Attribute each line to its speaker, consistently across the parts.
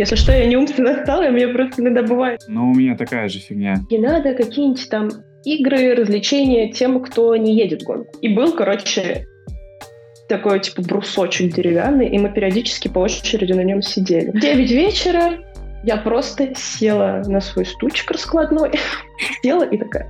Speaker 1: Если что, я не умственно отсталая, мне просто иногда бывает.
Speaker 2: Ну, у меня такая же фигня.
Speaker 1: Не надо какие-нибудь там игры, развлечения тем, кто не едет в гонку. И был, короче, такой, типа, брусочек деревянный, и мы периодически по очереди на нем сидели. 9 вечера я просто села на свой стульчик раскладной, села и такая,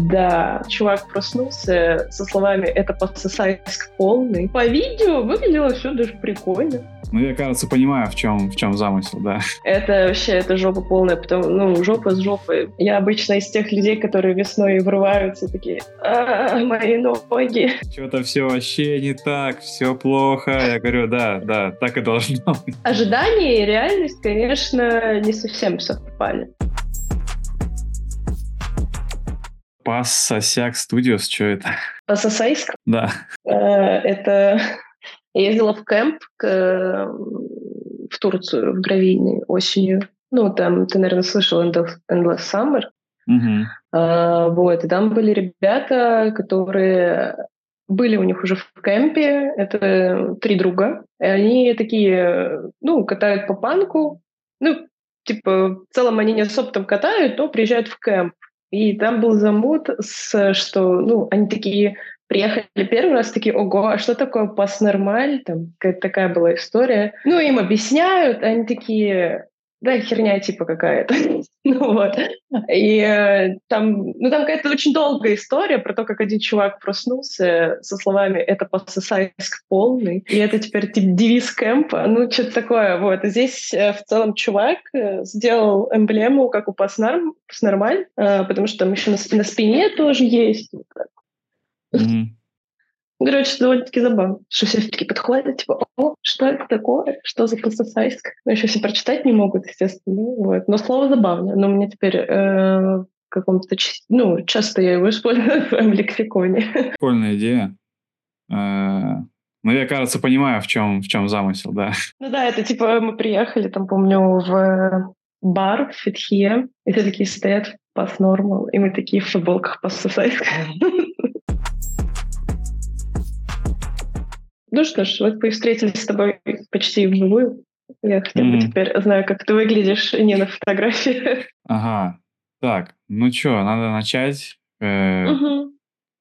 Speaker 1: да, чувак проснулся со словами «это пососайск полный». По видео выглядело все даже прикольно.
Speaker 2: Ну, я, кажется, понимаю, в чем, в чем замысел, да.
Speaker 1: Это вообще, это жопа полная, потому, ну, жопа с жопой. Я обычно из тех людей, которые весной врываются, такие, а, мои ноги.
Speaker 2: Что-то все вообще не так, все плохо. Я говорю, да, да, так и должно быть.
Speaker 1: Ожидания и реальность, конечно, не совсем совпали.
Speaker 2: Пассосяк Студиос, что это?
Speaker 1: Пассосайск?
Speaker 2: Да.
Speaker 1: Э, это... Я ездила в кемп к... в Турцию, в Гравийный, осенью. Ну, там, ты, наверное, слышал Endless Summer.
Speaker 2: Угу.
Speaker 1: А, вот, и там были ребята, которые были у них уже в кемпе, это три друга, и они такие, ну, катают по панку, ну, типа, в целом они не особо там катают, но приезжают в кемп. И там был замут, с, что, ну, они такие приехали первый раз, такие, ого, а что такое пас нормаль? Там какая-то такая была история. Ну, им объясняют, они такие, да, херня типа какая-то. ну вот. И э, там, ну там какая-то очень долгая история про то, как один чувак проснулся со словами «это пососайск полный», и это теперь типа девиз кемпа, ну что-то такое. Вот. И здесь э, в целом чувак э, сделал эмблему, как у Паснарм, Паснормаль, э, потому что там еще на, на спине тоже есть. Вот так.
Speaker 2: Мгм.
Speaker 1: Короче, довольно-таки забавно, что все такие подходят, типа, о, что это такое? Что за пассасайск? Ну, еще все прочитать не могут, естественно. ну, Вот. Но слово забавно. Но у меня теперь э, в каком-то... Ну, часто я его использую в своем лексиконе.
Speaker 2: Прикольная идея. Э, Ну, я, кажется, понимаю, в чем, в чем замысел, да.
Speaker 1: Ну да, это типа мы приехали, там, помню, в бар в Фитхе, и все такие стоят в пас нормал, и мы такие в футболках пассасайск. Ну что ж, вот мы встретились с тобой почти вживую. Я хотя бы
Speaker 2: Мгм.
Speaker 1: теперь знаю, как ты выглядишь не на фотографии.
Speaker 2: Ага. Так, ну что, надо начать. Э,
Speaker 1: Мгм.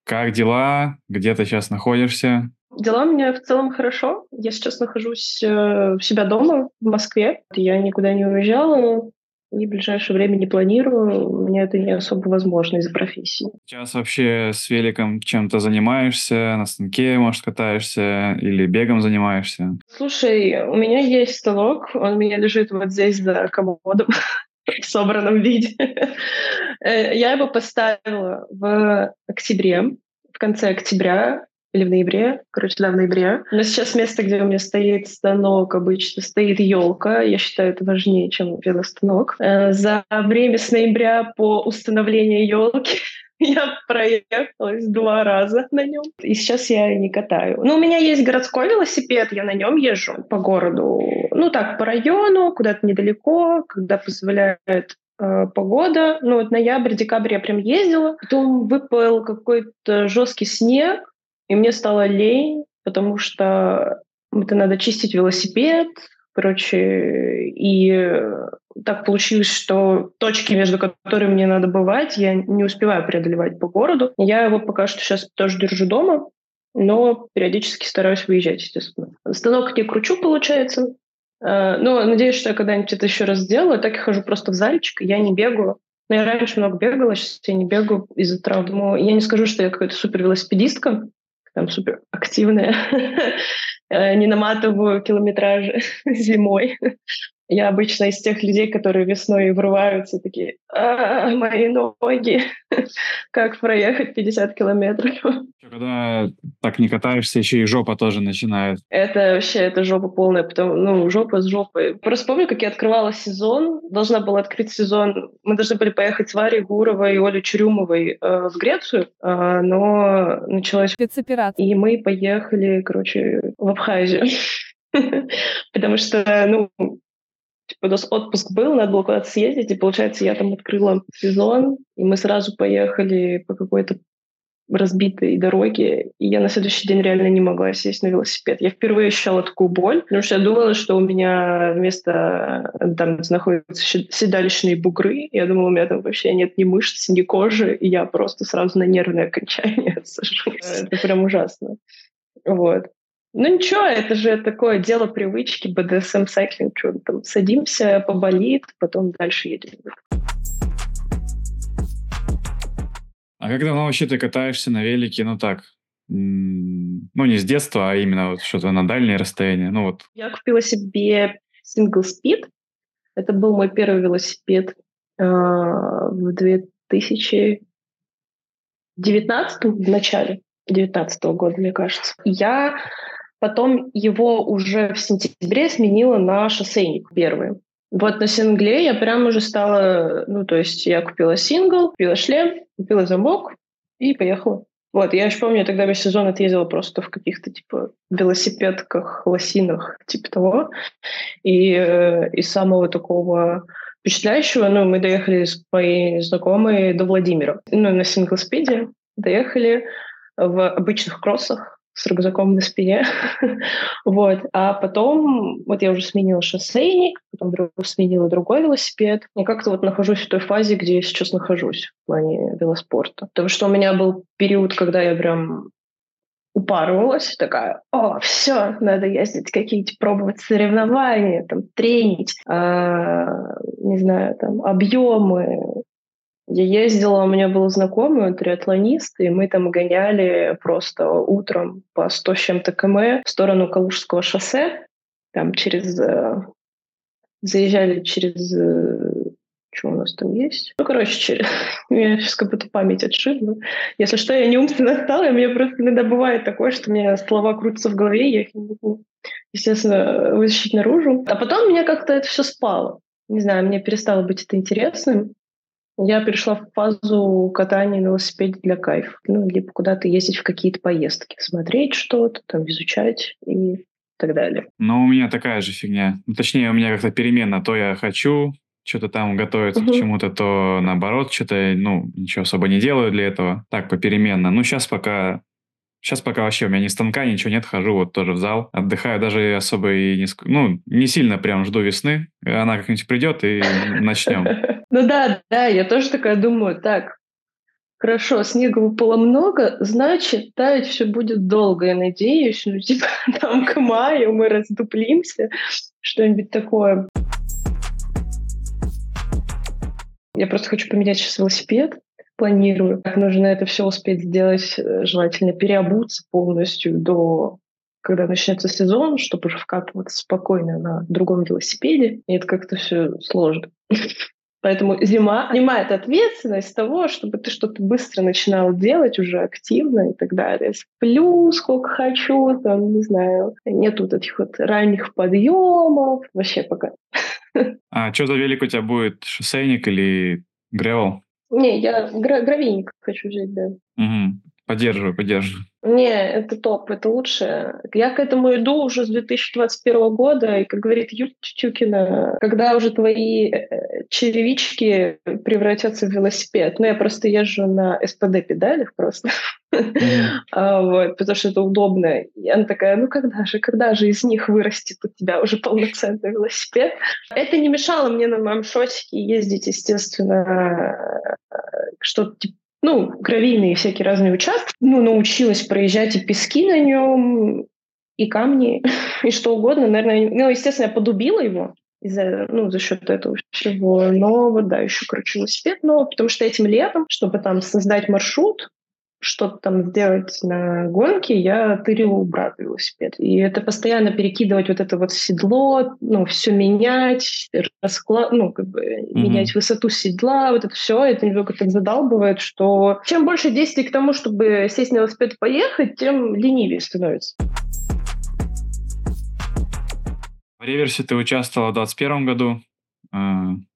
Speaker 2: Как дела? Где ты сейчас находишься?
Speaker 1: Дела у меня в целом хорошо. Я сейчас нахожусь э, у себя дома в Москве. Я никуда не уезжала и в ближайшее время не планирую. У меня это не особо возможно из-за профессии.
Speaker 2: Сейчас вообще с великом чем-то занимаешься? На станке, может, катаешься? Или бегом занимаешься?
Speaker 1: Слушай, у меня есть станок, он у меня лежит вот здесь за комодом в собранном виде. Э, Я его поставила в октябре, в конце октября или в ноябре, короче, да, в ноябре. Но сейчас место, где у меня стоит станок, обычно стоит елка. Я считаю, это важнее, чем велостанок. Э, За время с ноября по установлению елки я проехалась два раза на нем. И сейчас я не катаю. Ну, у меня есть городской велосипед, я на нем езжу по городу. Ну, так, по району, куда-то недалеко, когда позволяет э, погода. Ну, вот ноябрь, декабрь я прям ездила. Потом выпал какой-то жесткий снег, и мне стало лень, потому что это надо чистить велосипед, короче, и э, так получилось, что точки, между которыми мне надо бывать, я не успеваю преодолевать по городу. Я его пока что сейчас тоже держу дома, но периодически стараюсь выезжать, естественно. Станок не кручу, получается. Э, Но надеюсь, что я когда-нибудь это еще раз сделаю. Так я хожу просто в зальчик, я не бегаю. Но я раньше много бегала, сейчас я не бегаю из-за травмы. Я не скажу, что я какая-то супер велосипедистка, там супер активная. Э, Не наматываю километражи зимой. Я обычно из тех людей, которые весной врываются, такие, «А, мои ноги, как проехать 50 километров.
Speaker 2: Когда так не катаешься, еще и жопа тоже начинает.
Speaker 1: Это вообще, это жопа полная, потому, ну, жопа с жопой. Просто помню, как я открывала сезон, должна была открыть сезон, мы должны были поехать с Варей Гуровой и Олей Чурюмовой э, в Грецию, э, но началась
Speaker 3: Спецоперация.
Speaker 1: и мы поехали, короче, в Абхазию. Потому что, ну, типа, у нас отпуск был, надо было куда-то съездить, и, получается, я там открыла сезон, и мы сразу поехали по какой-то разбитой дороге, и я на следующий день реально не могла сесть на велосипед. Я впервые ощущала такую боль, потому что я думала, что у меня вместо там находятся седалищные бугры, я думала, у меня там вообще нет ни мышц, ни кожи, и я просто сразу на нервное окончание сажусь. Это прям ужасно. Вот. Ну ничего, это же такое дело привычки, BDSM сайклинг, что там садимся, поболит, потом дальше едем.
Speaker 2: А как давно вообще ты катаешься на велике, ну так, ну не с детства, а именно вот что-то на дальнее расстояние, ну вот.
Speaker 1: Я купила себе single speed, это был мой первый велосипед э, в 2019 в начале 2019 года, мне кажется. Я Потом его уже в сентябре сменила на шоссейник первый. Вот на сингле я прям уже стала, ну, то есть я купила сингл, купила шлем, купила замок и поехала. Вот, я еще помню, я тогда весь сезон отъездила просто в каких-то, типа, велосипедках, лосинах, типа того. И э, из самого такого впечатляющего, ну, мы доехали с моей знакомой до Владимира. Ну, на синглспиде доехали в обычных кроссах, с рюкзаком на спине. вот. А потом, вот я уже сменила шоссейник, потом сменила другой велосипед. И как-то вот нахожусь в той фазе, где я сейчас нахожусь в плане велоспорта. Потому что у меня был период, когда я прям упарывалась, такая, о, все, надо ездить какие-то, пробовать соревнования, там, тренить, а, не знаю, там, объемы, я ездила, у меня был знакомый, триатлонист, и мы там гоняли просто утром по 100 с чем-то км в сторону Калужского шоссе, там через... Э, заезжали через... Э, что у нас там есть? Ну, короче, через... меня сейчас как будто память отшибла. Если что, я не умственно стала, и мне просто иногда бывает такое, что у меня слова крутятся в голове, я их не могу, естественно, вытащить наружу. А потом меня как-то это все спало. Не знаю, мне перестало быть это интересным. Я перешла в фазу катания на велосипеде для кайфа. Ну, либо куда-то ездить в какие-то поездки, смотреть что-то, там, изучать и так далее.
Speaker 2: Ну, у меня такая же фигня. Ну, точнее, у меня как-то переменно. То я хочу что-то там готовиться угу. к чему-то, то наоборот, что-то, ну, ничего особо не делаю для этого. Так, попеременно. Ну, сейчас пока Сейчас пока вообще у меня ни станка, ничего нет, хожу вот тоже в зал, отдыхаю, даже особо и не, ну, не сильно прям жду весны, она как-нибудь придет и начнем.
Speaker 1: Ну да, да, я тоже такая думаю, так, хорошо, снега выпало много, значит, таять все будет долго, я надеюсь, ну типа там к маю мы раздуплимся, что-нибудь такое. Я просто хочу поменять сейчас велосипед, планирую. Как нужно это все успеть сделать, э, желательно переобуться полностью до когда начнется сезон, чтобы уже вкатываться спокойно на другом велосипеде. И это как-то все сложно. Поэтому зима снимает ответственность того, чтобы ты что-то быстро начинал делать уже активно и так далее. Сплю сколько хочу, там, не знаю, нет вот этих вот ранних подъемов. Вообще пока.
Speaker 2: А что за велик у тебя будет? Шоссейник или гревел?
Speaker 1: Не, я гра- гравийник хочу взять, да.
Speaker 2: Угу. Поддерживаю, поддерживаю.
Speaker 1: Не, это топ, это лучше. Я к этому иду уже с 2021 года, и, как говорит Юлия Тютюкина, когда уже твои э, черевички превратятся в велосипед. Ну, я просто езжу на СПД-педалях просто. А, вот, потому что это удобно. И она такая, ну когда же, когда же из них вырастет у тебя уже полноценный велосипед? Это не мешало мне на моем шосике ездить, естественно, э, что-то типа ну, гравийные всякие разные участки. Ну, научилась проезжать и пески на нем, и камни, и что угодно. Наверное, ну, естественно, я подубила его из-за, ну, за счет этого всего. Но вот, да, еще, короче, велосипед. Но потому что этим летом, чтобы там создать маршрут, что-то там сделать на гонке, я тырила у брата велосипед. И это постоянно перекидывать вот это вот седло, ну, все менять, расклад, ну, как бы mm-hmm. менять высоту седла, вот это все, это немного так задалбывает, что чем больше действий к тому, чтобы сесть на велосипед и поехать, тем ленивее становится.
Speaker 2: В реверсе ты участвовала в 2021 году э,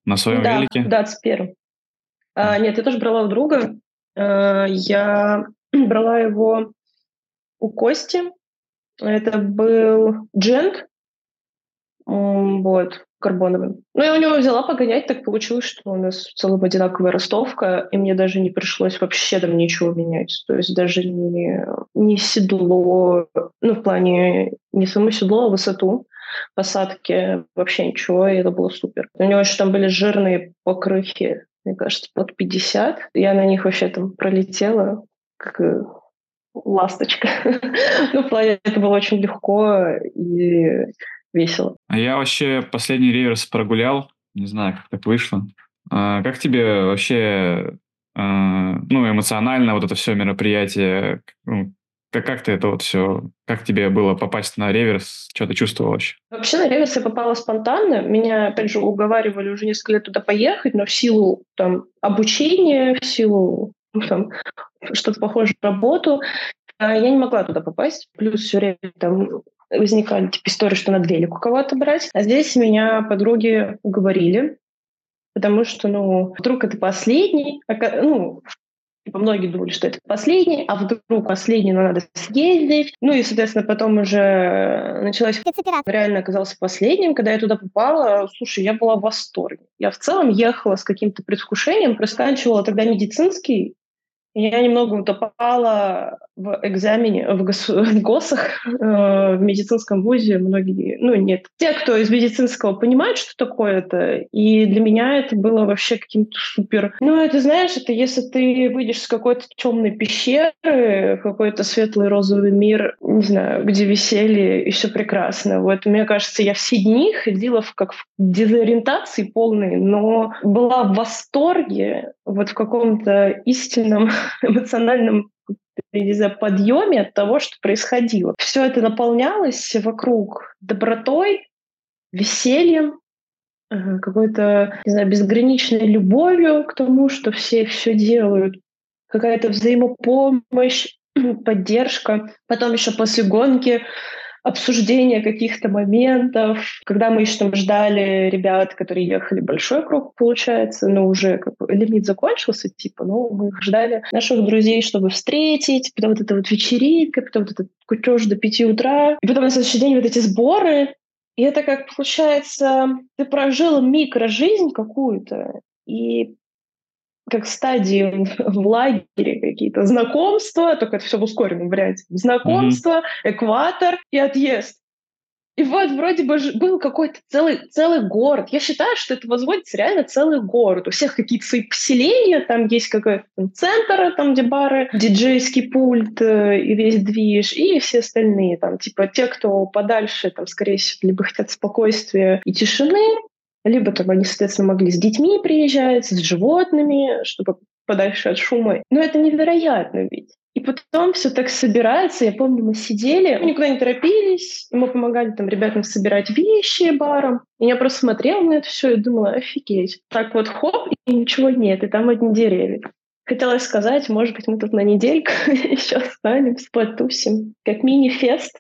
Speaker 2: на своем
Speaker 1: да,
Speaker 2: велике?
Speaker 1: Да, в 2021. А, нет, я тоже брала у друга. Э, я брала его у Кости. Это был джент. Вот. карбоновым. Ну, я у него взяла погонять, так получилось, что у нас в целом одинаковая ростовка, и мне даже не пришлось вообще там ничего менять. То есть даже не, не седло, ну, в плане не само седло, а высоту посадки, вообще ничего, и это было супер. У него еще там были жирные покрыхи, мне кажется, под 50. Я на них вообще там пролетела, как ласточка. ну, в плане это было очень легко и весело.
Speaker 2: А я вообще последний реверс прогулял, не знаю, как так вышло. А как тебе вообще, а, ну, эмоционально вот это все мероприятие, ну, как, как ты это вот все, как тебе было попасть на реверс, что ты чувствовал вообще?
Speaker 1: Вообще на реверс я попала спонтанно. Меня, опять же, уговаривали уже несколько лет туда поехать, но в силу там обучения, в силу ну, там, что-то похожее на работу, а, я не могла туда попасть. Плюс все время там возникали типа истории, что надо велик у кого-то брать. А здесь меня подруги уговорили, потому что, ну, вдруг это последний, ну, Типа многие думали, что это последний, а вдруг последний, но надо съездить. Ну и, соответственно, потом уже началась... Реально оказался последним. Когда я туда попала, слушай, я была в восторге. Я в целом ехала с каким-то предвкушением, просканчивала тогда медицинский, я немного утопала в экзамене, в, гос, в ГОСах, э, в медицинском вузе. Многие, ну нет, те, кто из медицинского понимают, что такое это. И для меня это было вообще каким-то супер. Ну, это знаешь, это если ты выйдешь с какой-то темной пещеры в какой-то светлый розовый мир, не знаю, где веселье и все прекрасно. Вот мне кажется, я все дни ходила в, как в дезориентации полной, но была в восторге, вот в каком-то истинном эмоциональном не знаю, подъеме от того, что происходило. Все это наполнялось вокруг добротой, весельем, э, какой-то, не знаю, безграничной любовью к тому, что все все делают, какая-то взаимопомощь, поддержка. Потом еще после гонки обсуждение каких-то моментов. Когда мы еще там ждали ребят, которые ехали большой круг, получается, но уже как бы лимит закончился, типа, ну, мы их ждали наших друзей, чтобы встретить, потом вот эта вот вечеринка, потом вот этот кутеж до пяти утра, и потом на следующий день вот эти сборы, и это как получается, ты прожил микрожизнь какую-то, и как стадии в лагере какие-то. Знакомства, только это все в ускоренном варианте. Знакомство, mm-hmm. экватор и отъезд. И вот вроде бы был какой-то целый, целый город. Я считаю, что это возводится реально целый город. У всех какие-то свои поселения, там есть какой-то центр, там где бары, диджейский пульт э, и весь движ, и все остальные. Там, типа те, кто подальше, там, скорее всего, либо хотят спокойствия и тишины, либо там они, соответственно, могли с детьми приезжать, с животными, чтобы подальше от шума. Но это невероятно ведь. И потом все так собирается. Я помню, мы сидели, мы никуда не торопились, мы помогали там ребятам собирать вещи баром. И я просто смотрела на это все и думала, офигеть. Так вот хоп, и ничего нет, и там одни деревья. Хотелось сказать, может быть, мы тут на недельку еще останемся, потусим. Как мини-фест,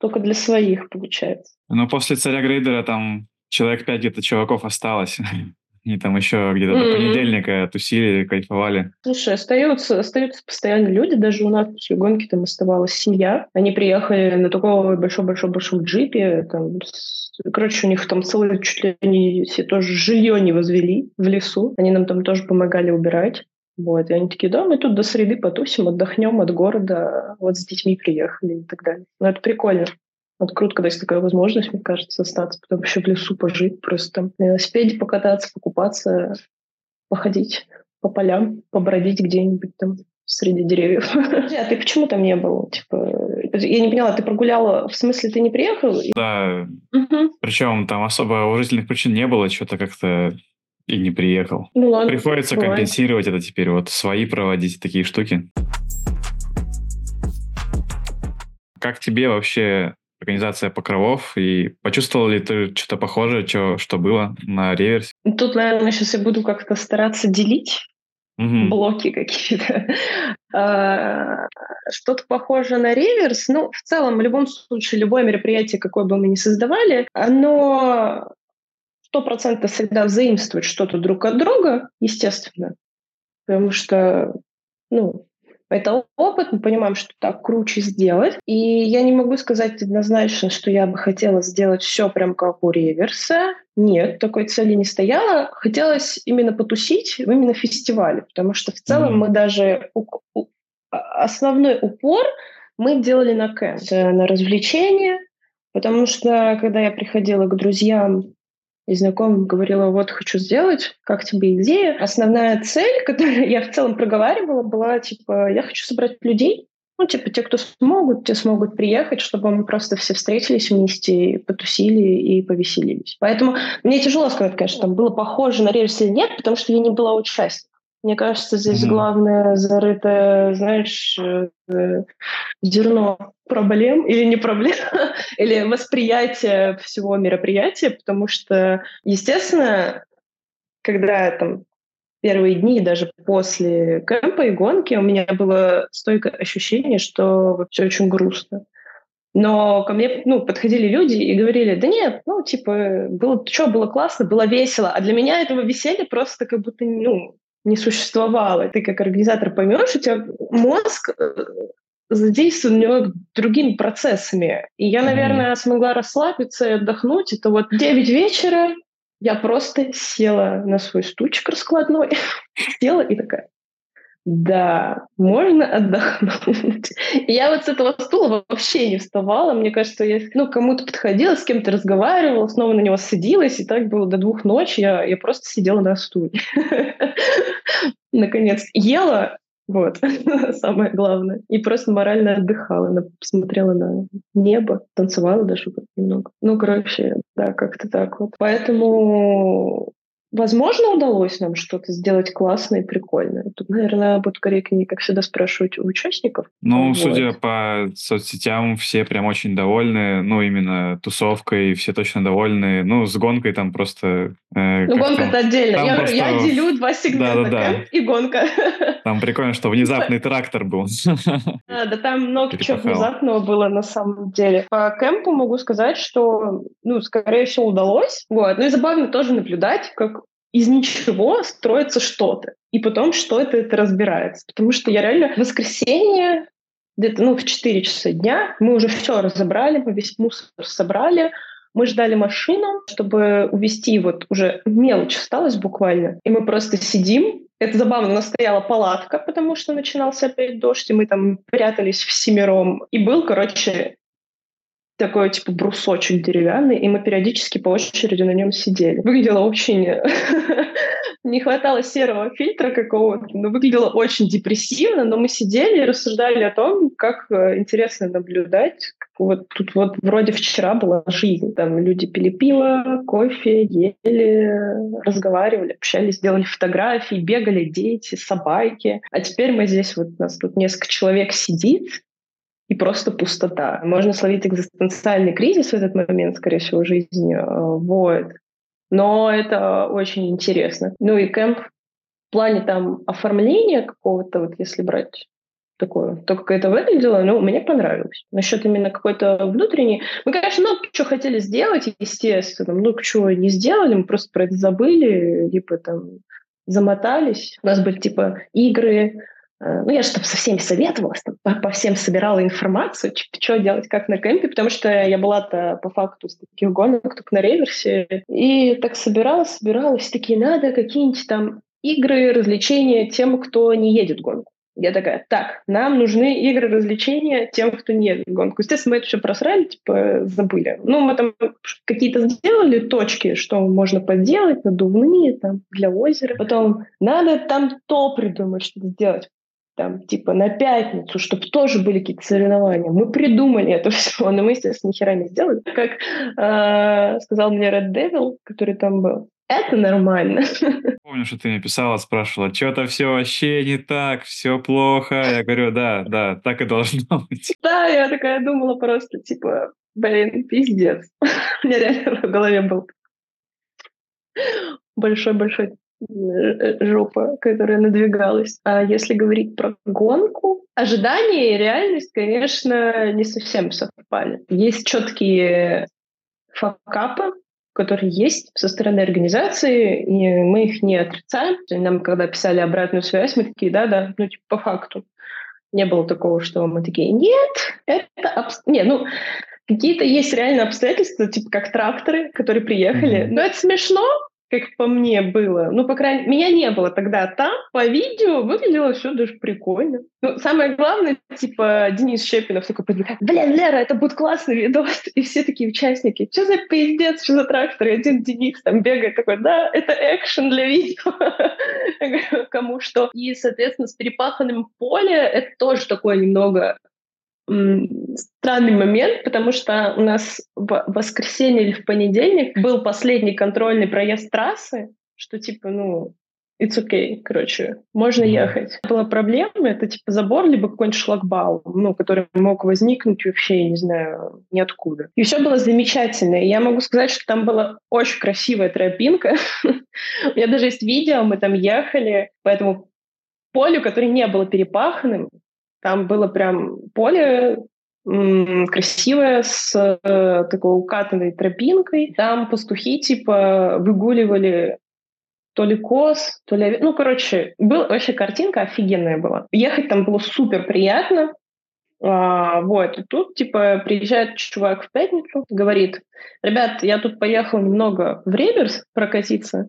Speaker 1: только для своих, получается.
Speaker 2: Но после «Царя Грейдера» там человек пять где-то чуваков осталось. Они там еще где-то mm-hmm. до понедельника тусили, кайфовали.
Speaker 1: Слушай, остаются, остаются постоянно люди. Даже у нас после гонки там оставалась семья. Они приехали на такого большом-большом-большом джипе. Там, с... Короче, у них там целые чуть ли не все тоже жилье не возвели в лесу. Они нам там тоже помогали убирать. Вот, и они такие, да, мы тут до среды потусим, отдохнем от города, вот с детьми приехали и так далее. Ну, это прикольно. Вот круто, когда есть такая возможность, мне кажется, остаться, потом еще в лесу пожить, просто там на велосипеде покататься, покупаться, походить по полям, побродить где-нибудь там среди деревьев. А ты почему там не был? Типа, я не поняла, ты прогуляла, в смысле ты не приехал?
Speaker 2: Да, угу. причем там особо уважительных причин не было, что-то как-то и не приехал. Ну ладно. Приходится бывает. компенсировать это теперь, вот свои проводить такие штуки. Как тебе вообще организация покровов, и почувствовал ли ты что-то похожее, что, что было на реверсе?
Speaker 1: Тут, наверное, сейчас я буду как-то стараться делить угу. блоки какие-то. А, что-то похожее на реверс. Ну, в целом, в любом случае, любое мероприятие, какое бы мы ни создавали, оно сто процентов всегда взаимствует что-то друг от друга, естественно. Потому что, ну, Это опыт, мы понимаем, что так круче сделать. И я не могу сказать однозначно, что я бы хотела сделать все прям как у реверса. Нет, такой цели не стояло. Хотелось именно потусить именно фестивале, потому что в целом mm-hmm. мы даже а, основной упор мы делали на кэмп, на развлечения, потому что когда я приходила к друзьям и знакомым говорила, вот хочу сделать, как тебе идея. Основная цель, которую я в целом проговаривала, была типа, я хочу собрать людей, ну, типа, те, кто смогут, те смогут приехать, чтобы мы просто все встретились вместе, потусили и повеселились. Поэтому мне тяжело сказать, конечно, там было похоже на рельсы или нет, потому что я не была участником. Мне кажется, здесь mm-hmm. главное зарыто, знаешь, э, зерно проблем или не проблем, или восприятие всего мероприятия, потому что, естественно, когда там первые дни, даже после кемпа и гонки, у меня было стойкое ощущение, что все очень грустно. Но ко мне ну, подходили люди и говорили, да нет, ну, типа, было, что, было классно, было весело. А для меня этого веселья просто как будто, ну, не существовало. Ты как организатор поймешь, у тебя мозг э, задействован него другими процессами. И я, наверное, смогла расслабиться и отдохнуть. Это вот 9 вечера, я просто села на свой стульчик раскладной, села и такая, да, можно отдохнуть. Я вот с этого стула вообще не вставала. Мне кажется, я ну, кому-то подходила, с кем-то разговаривала, снова на него садилась, и так было до двух ночи. Я, я просто сидела на стуле. Наконец, ела, вот, самое главное. И просто морально отдыхала, смотрела на небо, танцевала даже немного. Ну, короче, да, как-то так вот. Поэтому Возможно, удалось нам что-то сделать классное и прикольное. Тут, наверное, будет корректнее, как всегда, спрашивать у участников.
Speaker 2: Ну, вот. судя по соцсетям, все прям очень довольны. Ну, именно тусовкой, все точно довольны. Ну, с гонкой там просто...
Speaker 1: Э, ну, гонка это отдельно. Я, просто... я делю два сегмента, да, да, да. и гонка.
Speaker 2: Там прикольно, что внезапный трактор был.
Speaker 1: Да, да там много чего внезапного было на самом деле. По кемпу могу сказать, что, ну, скорее всего, удалось. Вот. Ну и забавно тоже наблюдать, как из ничего строится что-то. И потом что-то это разбирается. Потому что я реально в воскресенье где-то ну, в 4 часа дня мы уже все разобрали, мы весь мусор собрали, мы ждали машину, чтобы увезти, вот уже мелочь осталась буквально. И мы просто сидим. Это забавно, у нас стояла палатка, потому что начинался опять дождь, и мы там прятались всемиром. И был, короче, такой типа брусочек деревянный, и мы периодически по очереди на нем сидели. Выглядело очень... Не хватало серого фильтра какого-то, но выглядело очень депрессивно, но мы сидели и рассуждали о том, как э, интересно наблюдать. Вот тут вот вроде вчера была жизнь. Там люди пили пиво, кофе, ели, разговаривали, общались, делали фотографии, бегали дети, собаки. А теперь мы здесь, вот у нас тут несколько человек сидит, и просто пустота. Можно словить экзистенциальный кризис в этот момент, скорее всего, жизни. Э, вот. Но это очень интересно. Ну и кемп в плане там оформления какого-то, вот если брать такое, то, как это выглядело, ну, мне понравилось. Насчет именно какой-то внутренней... Мы, конечно, много что хотели сделать, естественно, много чего не сделали, мы просто про это забыли, либо там замотались. У нас были, типа, игры, ну, я же там со всеми советовалась, там, по, по всем собирала информацию, что делать, как на кемпе, потому что я была-то по факту с таких гонок только на реверсе. И так собиралась, собиралась, такие, надо какие-нибудь там игры, развлечения тем, кто не едет гонку. Я такая, так, нам нужны игры развлечения тем, кто не едет гонку. Естественно, мы это все просрали, типа, забыли. Ну, мы там какие-то сделали точки, что можно поделать, надувные, там, для озера. Потом надо там то придумать, что сделать там, типа, на пятницу, чтобы тоже были какие-то соревнования. Мы придумали это все, но мы, естественно, ни хера не сделали. Как э, сказал мне Red Devil, который там был, это нормально.
Speaker 2: Помню, что ты мне писала, спрашивала, что-то все вообще не так, все плохо. Я говорю, да, да, так и должно быть.
Speaker 1: Да, я такая думала просто, типа, блин, пиздец. У меня реально в голове был большой-большой жопа, которая надвигалась. А если говорить про гонку, ожидания и реальность, конечно, не совсем совпали. Есть четкие факапы, которые есть со стороны организации, и мы их не отрицаем. Нам, когда писали обратную связь, мы такие, да-да, ну, типа, по факту. Не было такого, что мы такие, нет, это... Обс... Не, ну, какие-то есть реально обстоятельства, типа как тракторы, которые приехали. Mm-hmm. Но это смешно, как по мне было. Ну, по крайней мере, меня не было тогда там. По видео выглядело все даже прикольно. Ну, самое главное, типа, Денис Щепинов такой подбегает, блин, Лера, это будет классный видос. И все такие участники, что за пиздец, что за трактор? И один Денис там бегает такой, да, это экшен для видео. Кому что. И, соответственно, с перепаханным поле это тоже такое немного странный момент, потому что у нас в воскресенье или в понедельник был последний контрольный проезд трассы, что типа, ну, it's okay, короче, можно ехать. Была проблема, это типа забор, либо какой-нибудь шлагбаум, ну, который мог возникнуть вообще, не знаю, ниоткуда. И все было замечательно. И я могу сказать, что там была очень красивая тропинка. У меня даже есть видео, мы там ехали по этому полю, которое не было перепаханным, там было прям поле красивое с э, такой укатанной тропинкой. Там пастухи типа выгуливали то ли коз, то ли... Ну, короче, был, вообще картинка офигенная была. Ехать там было супер приятно. А, вот, и тут, типа, приезжает чувак в пятницу, говорит, ребят, я тут поехал немного в Реберс прокатиться,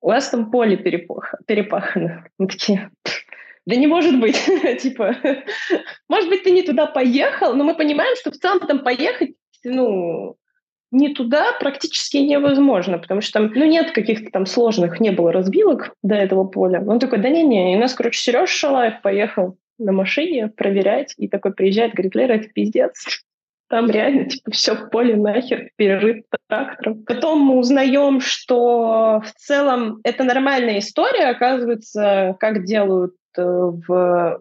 Speaker 1: у вас там поле перепах... перепахано. Мы такие, да не может быть, типа, может быть, ты не туда поехал, но мы понимаем, что в целом там поехать, ну, не туда практически невозможно, потому что там, ну, нет каких-то там сложных, не было разбилок до этого поля. Он такой, да не-не, и нас, короче, Сереж Шалаев поехал на машине проверять, и такой приезжает, говорит, Лера, это пиздец. Там реально, типа, все поле нахер перерыт трактором. Потом мы узнаем, что в целом это нормальная история, оказывается, как делают в,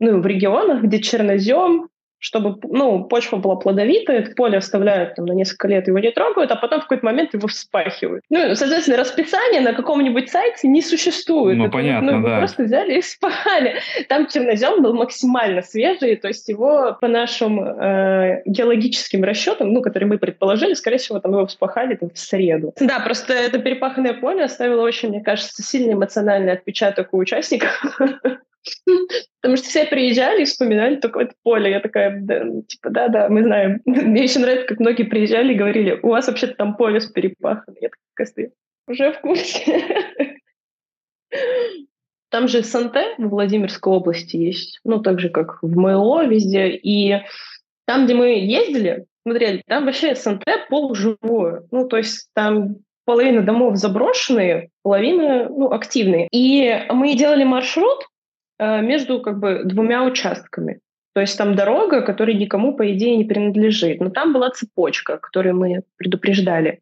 Speaker 1: ну, в регионах, где чернозем, чтобы ну, почва была плодовитая, это поле оставляют там, на несколько лет, его не трогают, а потом в какой-то момент его вспахивают. Ну, соответственно, расписание на каком-нибудь сайте не существует.
Speaker 2: Ну, это, понятно,
Speaker 1: ну,
Speaker 2: да.
Speaker 1: просто взяли и спахали. Там чернозем был максимально свежий, то есть его по нашим э, геологическим расчетам, ну, которые мы предположили, скорее всего, там его вспахали там, в среду. Да, просто это перепаханное поле оставило очень, мне кажется, сильный эмоциональный отпечаток у участников. Потому что все приезжали и вспоминали только это поле. Я такая, да, типа, да-да, мы знаем. Мне еще нравится, как многие приезжали и говорили, у вас вообще там поле с перепахом. Я такая стою, уже в курсе. Там же Санте в Владимирской области есть, ну, так же, как в МЛО везде. И там, где мы ездили, смотрели, там вообще Санте полуживое. Ну, то есть там половина домов заброшенные, половина ну, активные. И мы делали маршрут, между как бы двумя участками. То есть там дорога, которая никому, по идее, не принадлежит. Но там была цепочка, которую мы предупреждали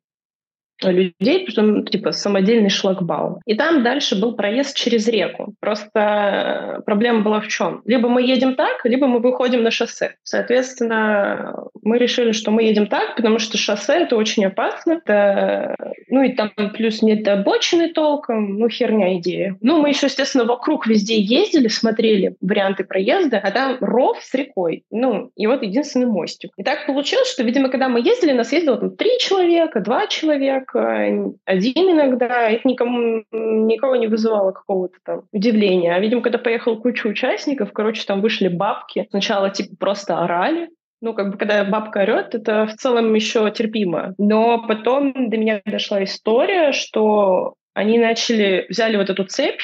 Speaker 1: людей, потом типа самодельный шлагбаум. И там дальше был проезд через реку. Просто проблема была в чем? Либо мы едем так, либо мы выходим на шоссе. Соответственно, мы решили, что мы едем так, потому что шоссе это очень опасно. Это, ну и там плюс нет обочины толком, ну херня идея. Ну мы еще, естественно, вокруг везде ездили, смотрели варианты проезда, а там ров с рекой. Ну и вот единственный мостик. И так получилось, что, видимо, когда мы ездили, нас ездило там три человека, два человека, один иногда, это никому, никого не вызывало какого-то там удивления. А, видимо, когда поехал куча участников, короче, там вышли бабки. Сначала, типа, просто орали, ну, как бы, когда бабка орет, это в целом еще терпимо. Но потом до меня дошла история, что они начали, взяли вот эту цепь,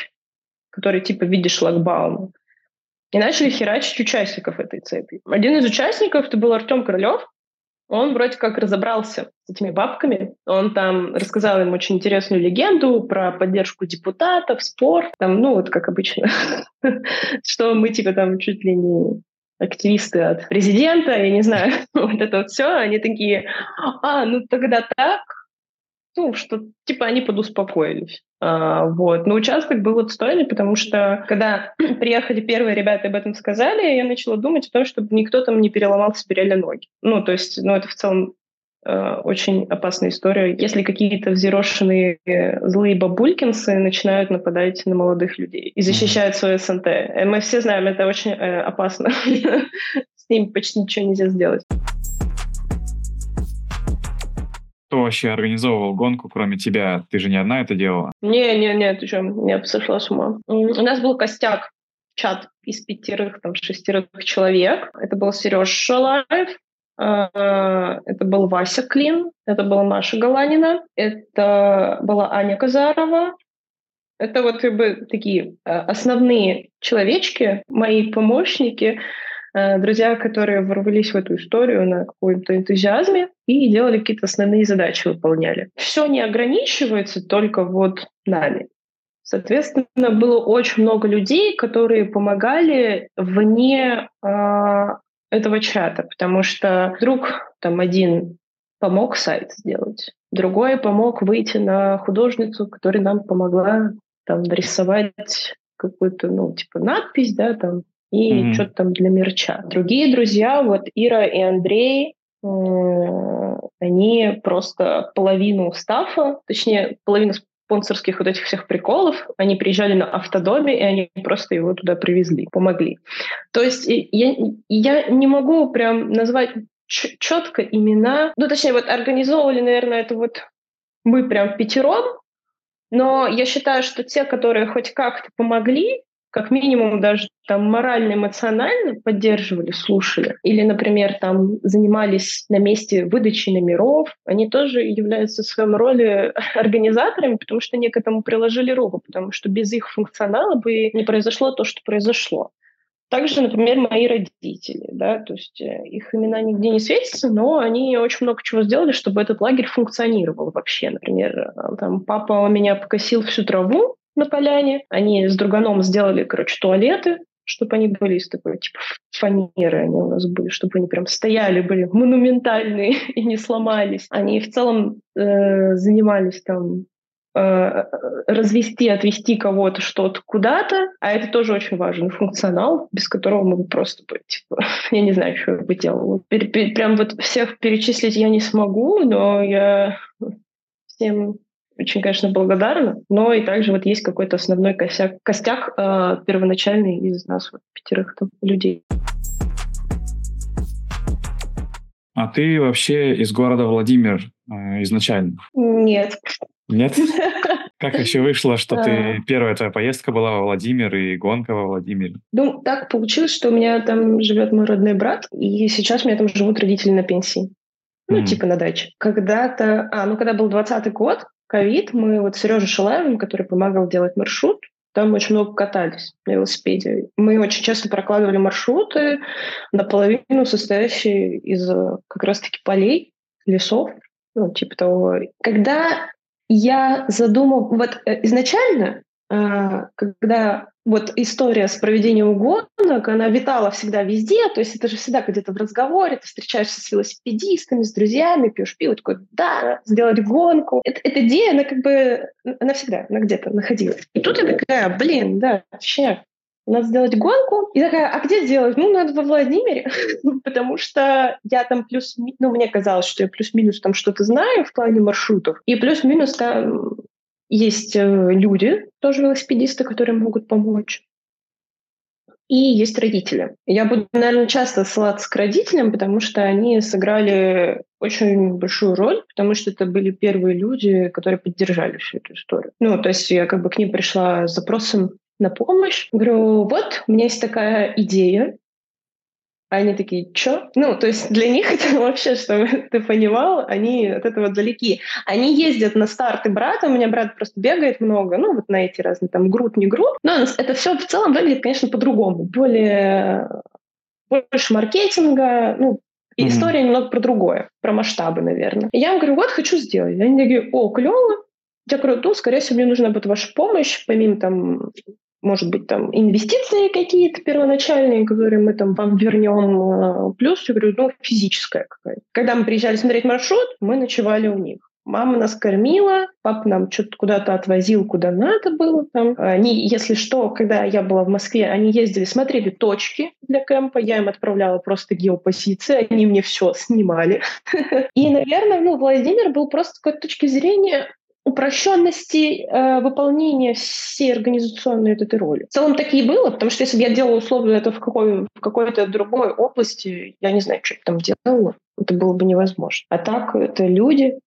Speaker 1: которая типа в виде шлагбаума, и начали херачить участников этой цепи. Один из участников, это был Артем Королев, он вроде как разобрался с этими бабками. Он там рассказал им очень интересную легенду про поддержку депутатов, спорт, там, ну, вот как обычно, что мы типа там чуть ли не активисты от президента, я не знаю, вот это вот все, они такие, а, ну тогда так, ну, что типа они подуспокоились. А, вот. Но участок был отстойный, потому что когда приехали первые ребята об этом сказали, я начала думать о том, чтобы никто там не переломал себе реально ноги. Ну, то есть, ну, это в целом э, очень опасная история. Если какие-то взъерошенные э, злые бабулькинсы начинают нападать на молодых людей и защищают свое СНТ. Э, мы все знаем, это очень э, опасно. С ним почти ничего нельзя сделать.
Speaker 2: Кто вообще организовывал гонку, кроме тебя? Ты же не одна это делала?
Speaker 1: Не-не-не, ты что, я сошла с ума. У нас был костяк чат из пятерых, там, шестерых человек. Это был Сереж Шалаев, а, это был Вася Клин, это была Маша Галанина, это была Аня Казарова, это вот как бы такие а, основные человечки, мои помощники, друзья, которые ворвались в эту историю на каком-то энтузиазме и делали какие-то основные задачи, выполняли. Все не ограничивается только вот нами. Соответственно, было очень много людей, которые помогали вне э, этого чата, потому что вдруг там один помог сайт сделать, другой помог выйти на художницу, которая нам помогла там нарисовать какую-то, ну, типа надпись, да, там, и mm-hmm. что-то там для мерча. Другие друзья, вот Ира и Андрей, э, они просто половину стафа, точнее, половину спонсорских вот этих всех приколов, они приезжали на автодоме, и они просто его туда привезли, помогли. То есть я, я не могу прям назвать четко имена, ну, точнее, вот организовывали, наверное, это вот мы прям пятером, но я считаю, что те, которые хоть как-то помогли, как минимум даже там морально-эмоционально поддерживали, слушали. Или, например, там занимались на месте выдачи номеров. Они тоже являются в своем роли организаторами, потому что они к этому приложили руку, потому что без их функционала бы не произошло то, что произошло. Также, например, мои родители, да, то есть э, их имена нигде не светятся, но они очень много чего сделали, чтобы этот лагерь функционировал вообще. Например, э, там папа меня покосил всю траву, на поляне. Они с друганом сделали, короче, туалеты, чтобы они были из такой, типа, фанеры они у нас были, чтобы они прям стояли, были монументальные и не сломались. Они в целом э, занимались там э, развести, отвести кого-то что-то куда-то, а это тоже очень важный функционал, без которого мы бы просто бы, типа, я не знаю, что я бы делала. Прям вот всех перечислить я не смогу, но я всем очень, конечно, благодарна, но и также вот есть какой-то основной косяк, костяк э, первоначальный из нас, вот, пятерых там, людей.
Speaker 2: А ты вообще из города Владимир э, изначально?
Speaker 1: Нет.
Speaker 2: Нет? Как еще вышло, что ты первая твоя поездка была во Владимир и гонка во Владимире?
Speaker 1: Ну, так получилось, что у меня там живет мой родной брат, и сейчас у меня там живут родители на пенсии. Ну, mm. типа на даче. Когда-то, а, ну, когда был двадцатый год, ковид, мы вот с Сережей Шилаевым, который помогал делать маршрут, там очень много катались на велосипеде. Мы очень часто прокладывали маршруты, наполовину состоящие из э, как раз-таки полей, лесов, ну, типа того. Когда я задумал... Вот э, изначально когда вот история с проведением гонок, она витала всегда везде, то есть это же всегда где-то в разговоре, ты встречаешься с велосипедистами, с друзьями, пьешь пиво, такой, да, сделать гонку. Это, эта идея, она как бы, она всегда, она где-то находилась. И тут я такая, блин, да, вообще, надо сделать гонку. И такая, а где делать? Ну, надо во Владимире, потому что я там плюс... Ну, мне казалось, что я плюс-минус там что-то знаю в плане маршрутов. И плюс-минус там есть э, люди, тоже велосипедисты, которые могут помочь. И есть родители. Я буду, наверное, часто ссылаться к родителям, потому что они сыграли очень большую роль, потому что это были первые люди, которые поддержали всю эту историю. Ну, то есть я как бы к ним пришла с запросом на помощь. Говорю, вот, у меня есть такая идея, они такие, что? Ну, то есть для них это вообще, чтобы ты понимал, они от этого далеки. Они ездят на старты брата, у меня брат просто бегает много, ну, вот на эти разные, там, груд, не груд. Но это все в целом выглядит, конечно, по-другому. Более, больше маркетинга, ну, и mm-hmm. история немного про другое, про масштабы, наверное. И я им говорю, вот, хочу сделать. Они такие, о, клево. Я говорю, ну, скорее всего, мне нужна будет ваша помощь, помимо там может быть, там инвестиции какие-то первоначальные, которые мы там вам вернем, э, плюс, я говорю, ну, физическая какая-то. Когда мы приезжали смотреть маршрут, мы ночевали у них. Мама нас кормила, папа нам что-то куда-то отвозил, куда надо было. Там. Они, если что, когда я была в Москве, они ездили, смотрели точки для кемпа, я им отправляла просто геопозиции, они мне все снимали. И, наверное, ну, Владимир был просто с какой-то точки зрения упрощенности э, выполнения всей организационной этой роли. В целом такие было, потому что если бы я делала условно это в, какой, в какой-то другой области, я не знаю, что я там делала, это было бы невозможно. А так это люди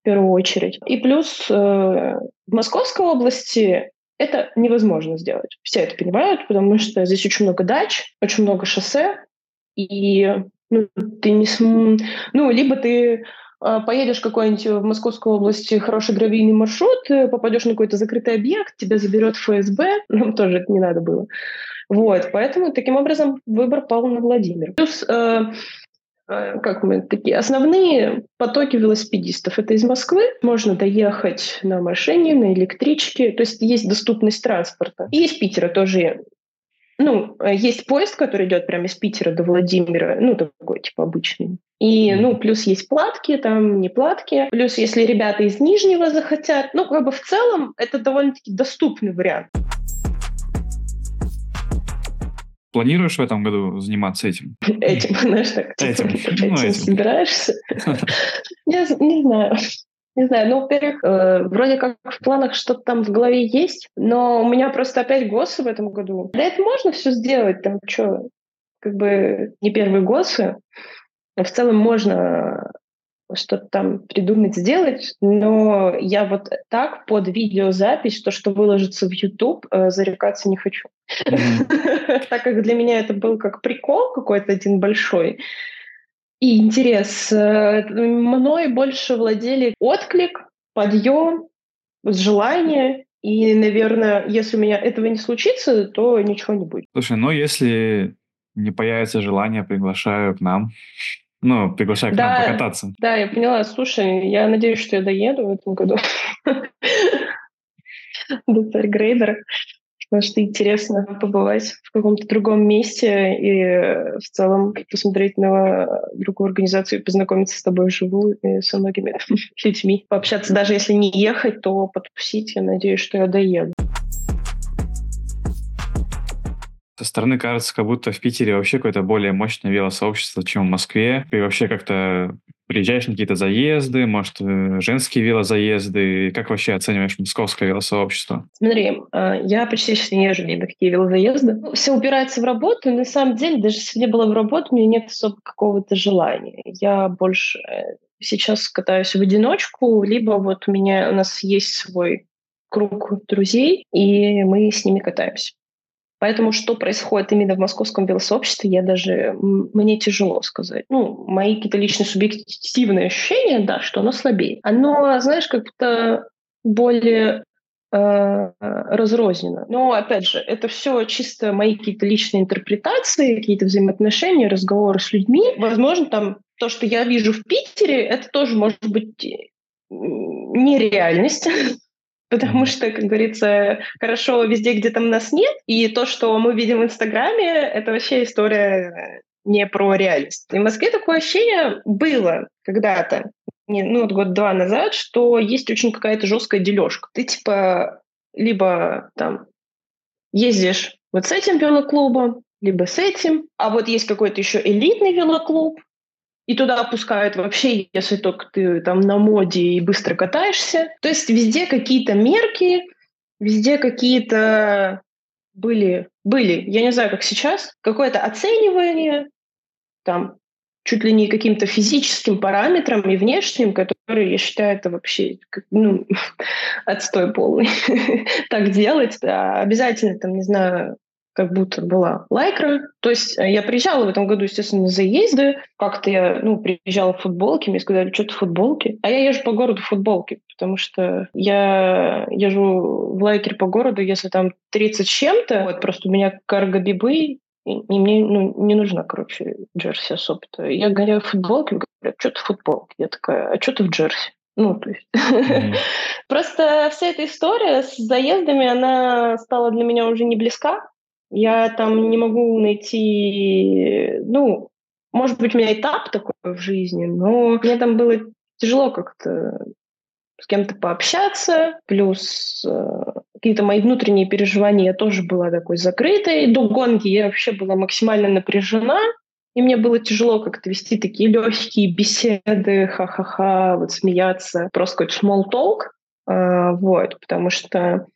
Speaker 1: в первую очередь. И плюс э, в Московской области это невозможно сделать. Все это понимают, потому что здесь очень много дач, очень много шоссе, и ну, ты не см... Ну, либо ты поедешь какой-нибудь в Московскую область, хороший гравийный маршрут, э, попадешь на какой-то закрытый объект, тебя заберет ФСБ, нам тоже это не надо было. Вот, поэтому таким образом выбор пал на Владимир. Плюс э, э, как мы такие основные потоки велосипедистов это из Москвы можно доехать на машине на электричке то есть есть доступность транспорта и из Питера тоже ну, э, есть поезд, который идет прямо из Питера до Владимира, ну, такой, типа, обычный. И, ну, плюс есть платки, там не платки. Плюс, если ребята из Нижнего захотят, ну, как бы в целом это довольно-таки доступный вариант.
Speaker 2: Планируешь в этом году заниматься этим?
Speaker 1: Этим, знаешь, так.
Speaker 2: Этим.
Speaker 1: Типа,
Speaker 2: ну,
Speaker 1: этим собираешься? Я не знаю. Не знаю, ну, во-первых, э, вроде как в планах что-то там в голове есть, но у меня просто опять ГОСы в этом году. Да это можно все сделать, там что, как бы не первые ГОСы. В целом можно что-то там придумать, сделать, но я вот так под видеозапись, то, что выложится в YouTube, э, зарекаться не хочу. Так как для меня это был как прикол какой-то один большой, и интерес. Э, мной больше владели отклик, подъем, желание. И, наверное, если у меня этого не случится, то ничего не будет.
Speaker 2: Слушай, ну если не появится желание, приглашаю к нам. Ну, приглашаю к да, нам покататься.
Speaker 1: Да, я поняла. Слушай, я надеюсь, что я доеду в этом году до Царьгрейдера потому что интересно побывать в каком-то другом месте и в целом посмотреть на другую организацию, познакомиться с тобой вживую и со многими людьми, пообщаться. Даже если не ехать, то потусить. Я надеюсь, что я доеду.
Speaker 2: Со стороны кажется, как будто в Питере вообще какое-то более мощное велосообщество, чем в Москве. И вообще как-то приезжаешь на какие-то заезды, может, э, женские велозаезды. Как вообще оцениваешь московское велосообщество?
Speaker 1: Смотри, а, я почти сейчас не езжу ни на какие велозаезды. Все упирается в работу, и на самом деле, даже если не было в работу, у меня нет особо какого-то желания. Я больше э, сейчас катаюсь в одиночку, либо вот у меня у нас есть свой круг друзей, и мы с ними катаемся. Поэтому что происходит именно в московском велосообществе, я даже мне тяжело сказать. Ну, мои какие-то личные субъективные ощущения, да, что оно слабее. Оно, знаешь, как-то более э, разрознено. Но, опять же, это все чисто мои какие-то личные интерпретации, какие-то взаимоотношения, разговоры с людьми. Возможно, там то, что я вижу в Питере, это тоже может быть нереальность. Потому что, как говорится, хорошо везде, где там нас нет. И то, что мы видим в Инстаграме, это вообще история не про реальность. И в Москве такое ощущение было когда-то, не, ну вот год-два назад, что есть очень какая-то жесткая дележка. Ты типа либо там ездишь вот с этим велоклубом, либо с этим, а вот есть какой-то еще элитный велоклуб, и туда пускают вообще, если только ты там на моде и быстро катаешься. То есть везде какие-то мерки, везде какие-то были, были, я не знаю, как сейчас, какое-то оценивание, там, чуть ли не каким-то физическим параметрам и внешним, которые, я считаю, это вообще ну, отстой полный. так делать, да, обязательно, там, не знаю, как будто была лайкра. То есть э, я приезжала в этом году, естественно, на заезды. Как-то я ну, приезжала в футболке, мне сказали, что ты в футболке. А я езжу по городу в футболке, потому что я езжу в лайкере по городу, если там 30 с чем-то, вот просто у меня карго-бибы, и мне ну, не нужна, короче, джерси особо-то. Я гоняю в футболке, говорят, что ты в футболке? Я такая, а что ты в джерси? Ну, то есть... Mm-hmm. Просто вся эта история с заездами, она стала для меня уже не близка. Я там не могу найти, ну, может быть, у меня этап такой в жизни, но мне там было тяжело как-то с кем-то пообщаться, плюс э, какие-то мои внутренние переживания я тоже была такой закрытой. До гонки я вообще была максимально напряжена, и мне было тяжело как-то вести такие легкие беседы, ха-ха-ха, вот смеяться, просто какой-то small talk, э, вот, потому что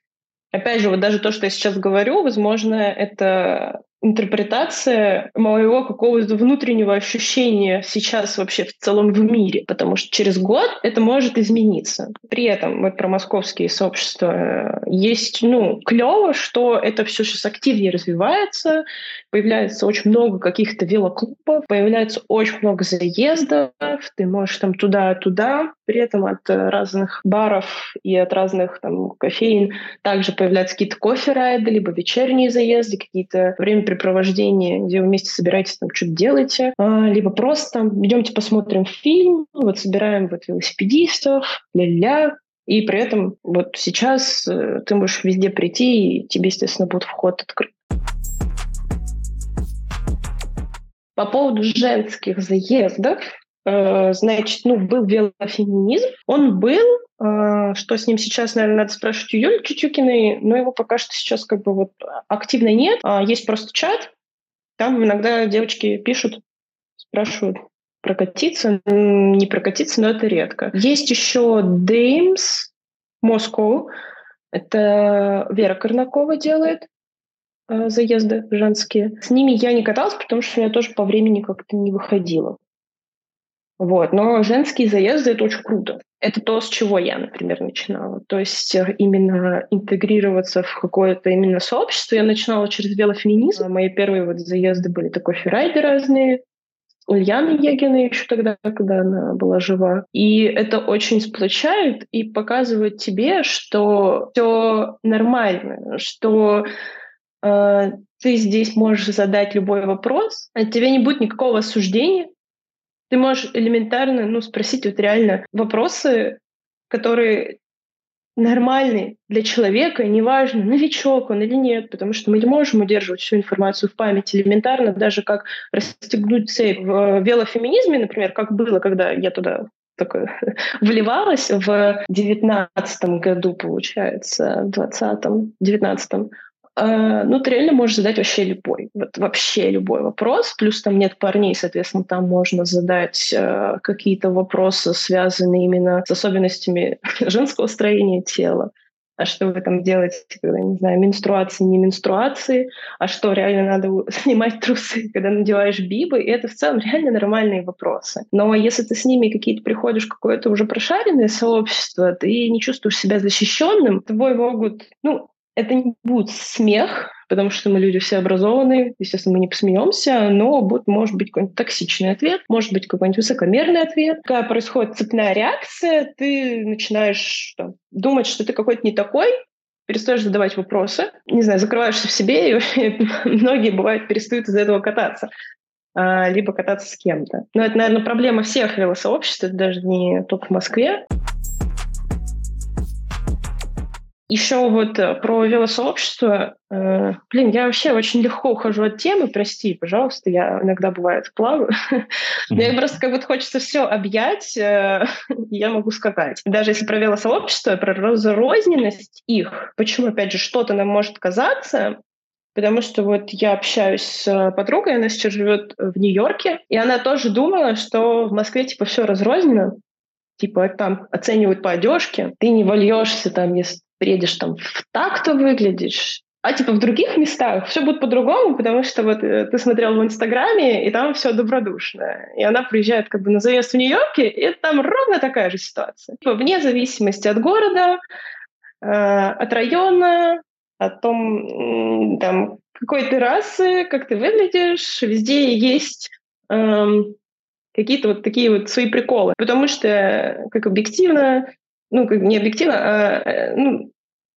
Speaker 1: Опять же, вот даже то, что я сейчас говорю, возможно, это интерпретация моего какого-то внутреннего ощущения сейчас вообще в целом в мире, потому что через год это может измениться. При этом вот про московские сообщества э, есть, ну, клево, что это все сейчас активнее развивается, появляется очень много каких-то велоклубов, появляется очень много заездов, ты можешь там туда-туда, при этом от разных баров и от разных там кофеин также появляются какие-то кофе-райды, либо вечерние заезды, какие-то времяпрепровождения, где вы вместе собираетесь, там что-то делаете, а, либо просто там, идемте посмотрим фильм, вот собираем вот велосипедистов, ля-ля, и при этом вот сейчас э, ты можешь везде прийти, и тебе, естественно, будет вход открыт. По поводу женских заездов, э, значит, ну, был велофеминизм. Он был, э, что с ним сейчас, наверное, надо спрашивать у Юли Чучукиной, но его пока что сейчас как бы вот активно нет. А есть просто чат, там иногда девочки пишут, спрашивают, прокатиться, не прокатиться, но это редко. Есть еще Dames Moscow, это Вера Корнакова делает. Э, заезды женские. С ними я не каталась, потому что я тоже по времени как-то не выходила. Вот. Но женские заезды — это очень круто. Это то, с чего я, например, начинала. То есть э, именно интегрироваться в какое-то именно сообщество я начинала через велофеминизм. Мои первые вот заезды были такой феррайды разные, Ульяны Егиной еще тогда, когда она была жива. И это очень сплочает и показывает тебе, что все нормально, что ты здесь можешь задать любой вопрос, от тебя не будет никакого осуждения. Ты можешь элементарно ну, спросить вот реально вопросы, которые нормальные для человека, неважно, новичок он или нет, потому что мы не можем удерживать всю информацию в памяти элементарно, даже как расстегнуть цепь. В велофеминизме, например, как было, когда я туда такое вливалась в девятнадцатом году, получается, в двадцатом, девятнадцатом, Uh, ну, ты реально можешь задать вообще любой, вот вообще любой вопрос. Плюс там нет парней, соответственно, там можно задать uh, какие-то вопросы, связанные именно с особенностями женского строения тела. А что вы там делаете, когда, не знаю, менструации, не менструации, а что реально надо снимать трусы, когда надеваешь бибы, и это в целом реально нормальные вопросы. Но если ты с ними какие-то приходишь в какое-то уже прошаренное сообщество, ты не чувствуешь себя защищенным, тобой могут, ну, это не будет смех, потому что мы люди все образованные, естественно, мы не посмеемся, но будет, может быть какой-нибудь токсичный ответ, может быть какой-нибудь высокомерный ответ. Когда происходит цепная реакция, ты начинаешь там, думать, что ты какой-то не такой, перестаешь задавать вопросы, не знаю, закрываешься в себе, и многие, бывает, перестают из-за этого кататься а, либо кататься с кем-то. Но это, наверное, проблема всех велосообществ, это даже не только в Москве. Еще вот э, про велосообщество. Э, блин, я вообще очень легко ухожу от темы, прости, пожалуйста, я иногда бывает плаваю. Мне просто как будто хочется все объять, э, я могу сказать. Даже если про велосообщество, про разрозненность их, почему, опять же, что-то нам может казаться, Потому что вот я общаюсь с подругой, она сейчас живет в Нью-Йорке, и она тоже думала, что в Москве типа все разрознено, типа там оценивают по одежке, ты не вольешься там, если приедешь там в так-то выглядишь, а типа в других местах все будет по-другому, потому что вот э, ты смотрел в Инстаграме, и там все добродушно. И она приезжает как бы на заезд в Нью-Йорке, и там ровно такая же ситуация. Типа, вне зависимости от города, э, от района, о том, там, какой ты расы, как ты выглядишь, везде есть эм, какие-то вот такие вот свои приколы. Потому что, как объективно, ну, как не объективно, а э, ну,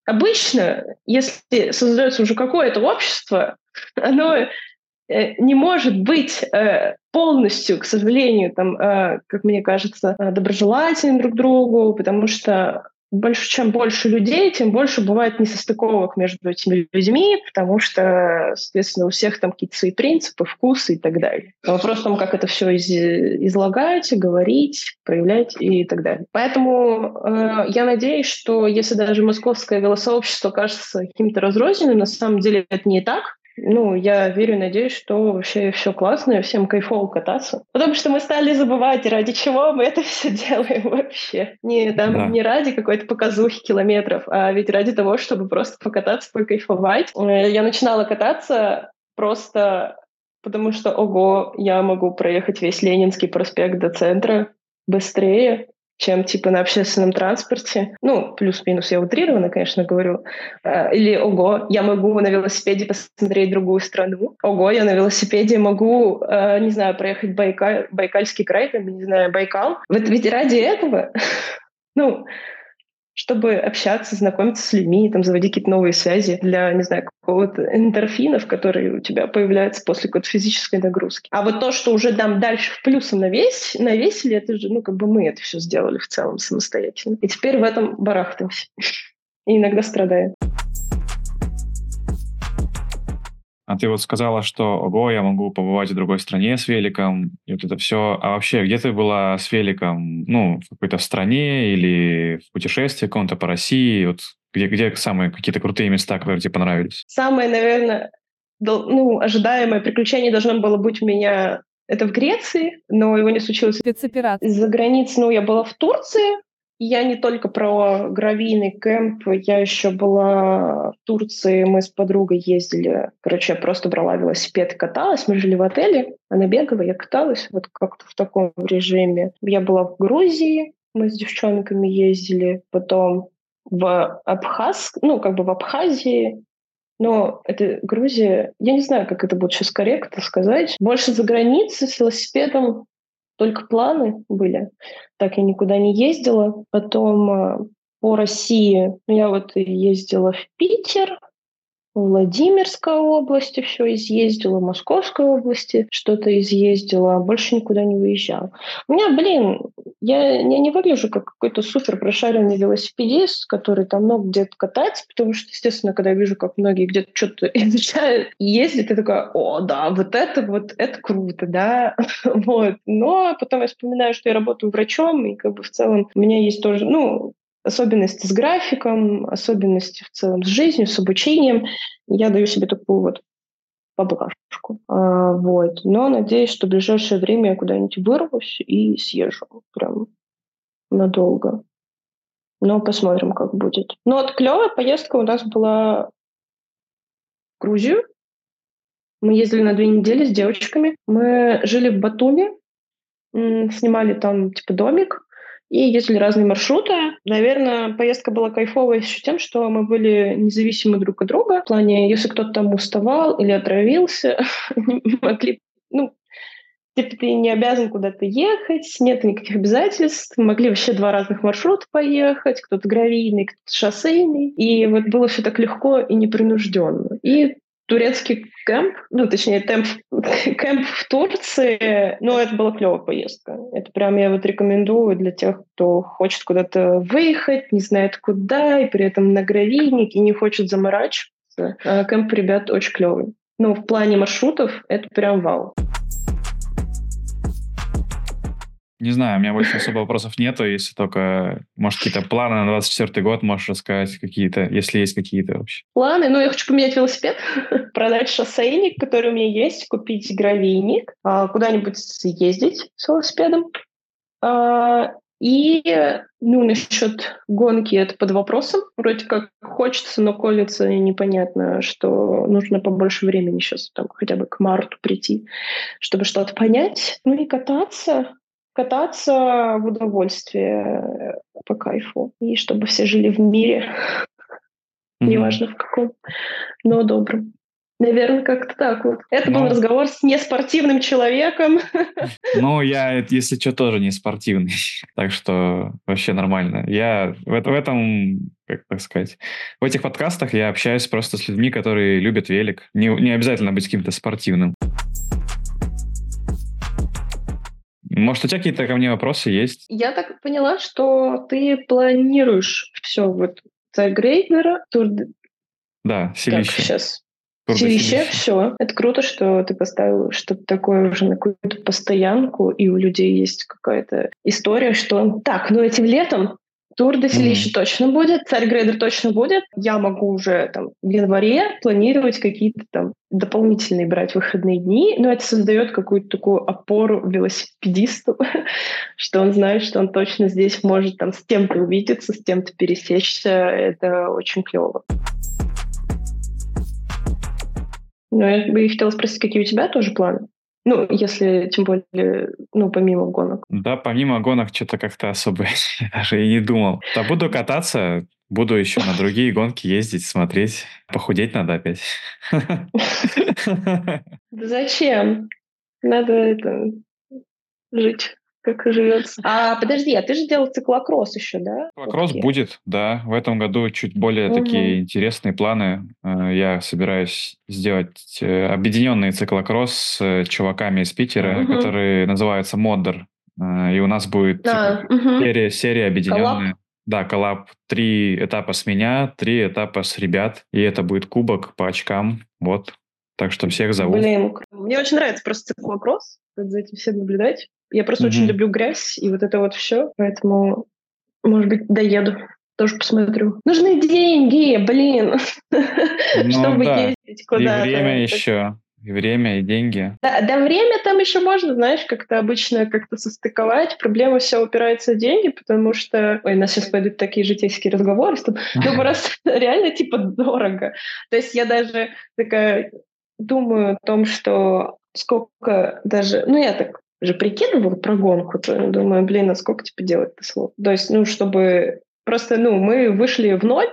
Speaker 1: обычно, если создается уже какое-то общество, оно э, не может быть э, полностью, к сожалению, там, как мне кажется, доброжелательным друг другу, потому что больше, чем больше людей, тем больше бывает несостыковок между этими людьми, потому что, соответственно, у всех там какие-то свои принципы, вкусы и так далее. вопрос в том, как это все из излагать, говорить, проявлять и так далее. Поэтому э, я надеюсь, что если даже московское велосообщество кажется каким-то разрозненным, на самом деле это не так. Ну, я верю, надеюсь, что вообще все классно, и всем кайфово кататься. Потому что мы стали забывать, ради чего мы это все делаем вообще. Не, там, да. не ради какой-то показухи километров, а ведь ради того, чтобы просто покататься, покайфовать. Э, я начинала кататься просто потому что, ого, я могу проехать весь Ленинский проспект до центра быстрее, чем типа на общественном транспорте. Ну, плюс-минус я утрированно, конечно, говорю. А, или, ого, я могу на велосипеде посмотреть другую страну. Ого, я на велосипеде могу, а, не знаю, проехать Байкал, Байкальский край, там, не знаю, Байкал. Вот ведь ради этого, ну, чтобы общаться, знакомиться с людьми, там, заводить какие-то новые связи для, не знаю, какого-то эндорфинов, которые у тебя появляются после какой-то физической нагрузки. А вот то, что уже там дальше в плюсом навесь, навесили, это же, ну, как бы мы это все сделали в целом самостоятельно. И теперь в этом барахтаемся. И иногда страдаем.
Speaker 2: А ты вот сказала, что, ого, я могу побывать в другой стране с великом, и вот это все. А вообще, где ты была с великом? Ну, в какой-то стране или в путешествии каком-то по России? Вот где, где самые какие-то крутые места, которые тебе понравились?
Speaker 1: Самое, наверное, ну, ожидаемое приключение должно было быть у меня это в Греции, но его не случилось.
Speaker 3: Спецоперация.
Speaker 1: За границей, ну, я была в Турции, я не только про гравийный кемп, я еще была в Турции, мы с подругой ездили. Короче, я просто брала велосипед и каталась. Мы жили в отеле, она бегала, я каталась вот как-то в таком режиме. Я была в Грузии, мы с девчонками ездили, потом в Абхаз, ну, как бы в Абхазии, но это Грузия, я не знаю, как это будет сейчас корректно сказать. Больше за границей с велосипедом только планы были. Так я никуда не ездила. Потом э, по России я вот ездила в Питер, Владимирской области все изъездила, Московской области что-то изъездила, больше никуда не выезжала. У меня, блин, я, я не выгляжу как какой-то супер прошаренный велосипедист, который там много где-то катается, потому что, естественно, когда я вижу, как многие где-то что-то изучают ездят, я такая, о, да, вот это вот, это круто, да, вот. Но потом я вспоминаю, что я работаю врачом, и как бы в целом у меня есть тоже, ну, особенности с графиком, особенности в целом с жизнью, с обучением. Я даю себе такую вот поблажку. А, вот. Но надеюсь, что в ближайшее время я куда-нибудь вырвусь и съезжу прям надолго. Но посмотрим, как будет. Но вот клевая поездка у нас была в Грузию. Мы ездили на две недели с девочками. Мы жили в Батуми, снимали там типа домик, и ездили разные маршруты. Наверное, поездка была кайфовая еще тем, что мы были независимы друг от друга. В плане, если кто-то там уставал или отравился, могли, ну, типа ты не обязан куда-то ехать, нет никаких обязательств. Могли вообще два разных маршрута поехать, кто-то гравийный, кто-то шоссейный. И вот было все так легко и непринужденно. И турецкий кемп, ну, точнее, темп, кемп в Турции, ну, это была клевая поездка. Это прям я вот рекомендую для тех, кто хочет куда-то выехать, не знает куда, и при этом на гравийник, и не хочет заморачиваться. А кемп, ребят, очень клевый. Ну, в плане маршрутов это прям вау.
Speaker 2: Не знаю, у меня больше особо вопросов нету, если только, может, какие-то планы на 24 год можешь рассказать какие-то, если есть какие-то вообще.
Speaker 1: Планы? Ну, я хочу поменять велосипед, продать шоссейник, который у меня есть, купить гравийник, а, куда-нибудь съездить с велосипедом. А, и, ну, насчет гонки это под вопросом. Вроде как хочется, но колется непонятно, что нужно побольше времени сейчас, там, хотя бы к марту прийти, чтобы что-то понять. Ну и кататься кататься в удовольствие э, по кайфу. И чтобы все жили в мире, mm-hmm. неважно в каком, но добром. Наверное, как-то так вот. Это ну, был разговор с неспортивным человеком.
Speaker 2: Ну, я, если что, тоже не спортивный. Так что вообще нормально. Я в, в этом, как так сказать, в этих подкастах я общаюсь просто с людьми, которые любят велик. Не, не обязательно быть каким-то спортивным. Может, у тебя какие-то ко мне вопросы есть?
Speaker 1: Я так поняла, что ты планируешь все вот Грейднера, тур...
Speaker 2: Да, Селище.
Speaker 1: Как сейчас? Селище, все. Это круто, что ты поставил что-то такое уже на какую-то постоянку, и у людей есть какая-то история, что так, ну этим летом Тур до селища mm-hmm. точно будет, Царь точно будет. Я могу уже там в январе планировать какие-то там дополнительные брать выходные дни, но это создает какую-то такую опору велосипедисту, что он знает, что он точно здесь может там с тем-то увидеться, с тем-то пересечься. Это очень клево. Ну, я бы хотела спросить, какие у тебя тоже планы? Ну, если, тем более, ну, помимо гонок.
Speaker 2: Да, помимо гонок что-то как-то особо даже и не думал. Да буду кататься, буду еще на другие гонки ездить, смотреть. Похудеть надо опять.
Speaker 1: Зачем? Надо это жить как живется. А подожди, а ты же делал циклокросс еще, да?
Speaker 2: Циклокросс будет, да. В этом году чуть более угу. такие интересные планы. Э, я собираюсь сделать э, объединенный циклокросс с э, чуваками из Питера, угу. который называется Mudder. И у нас будет а, типа, угу. серия, серия объединенная. Коллаб? Да, коллаб. Три этапа с меня, три этапа с ребят. И это будет кубок по очкам. Вот. Так что всех зову.
Speaker 1: Блин, мне очень нравится просто циклокросс. За этим всем наблюдать. Я просто mm-hmm. очень люблю грязь и вот это вот все, поэтому, может быть, доеду. Тоже посмотрю. Нужны деньги, блин, ну, чтобы да. ездить куда-то.
Speaker 2: И время еще. И время, и деньги.
Speaker 1: Да, да, время там еще можно, знаешь, как-то обычно как-то состыковать. Проблема все упирается в деньги, потому что... Ой, у нас сейчас пойдут такие житейские разговоры. Что... Ну, просто реально, типа, дорого. То есть я даже такая думаю о том, что сколько даже... Ну, я так же прикидывала про гонку, то думаю, блин, а сколько тебе делать-то слов? То есть, ну, чтобы просто, ну, мы вышли в ноль,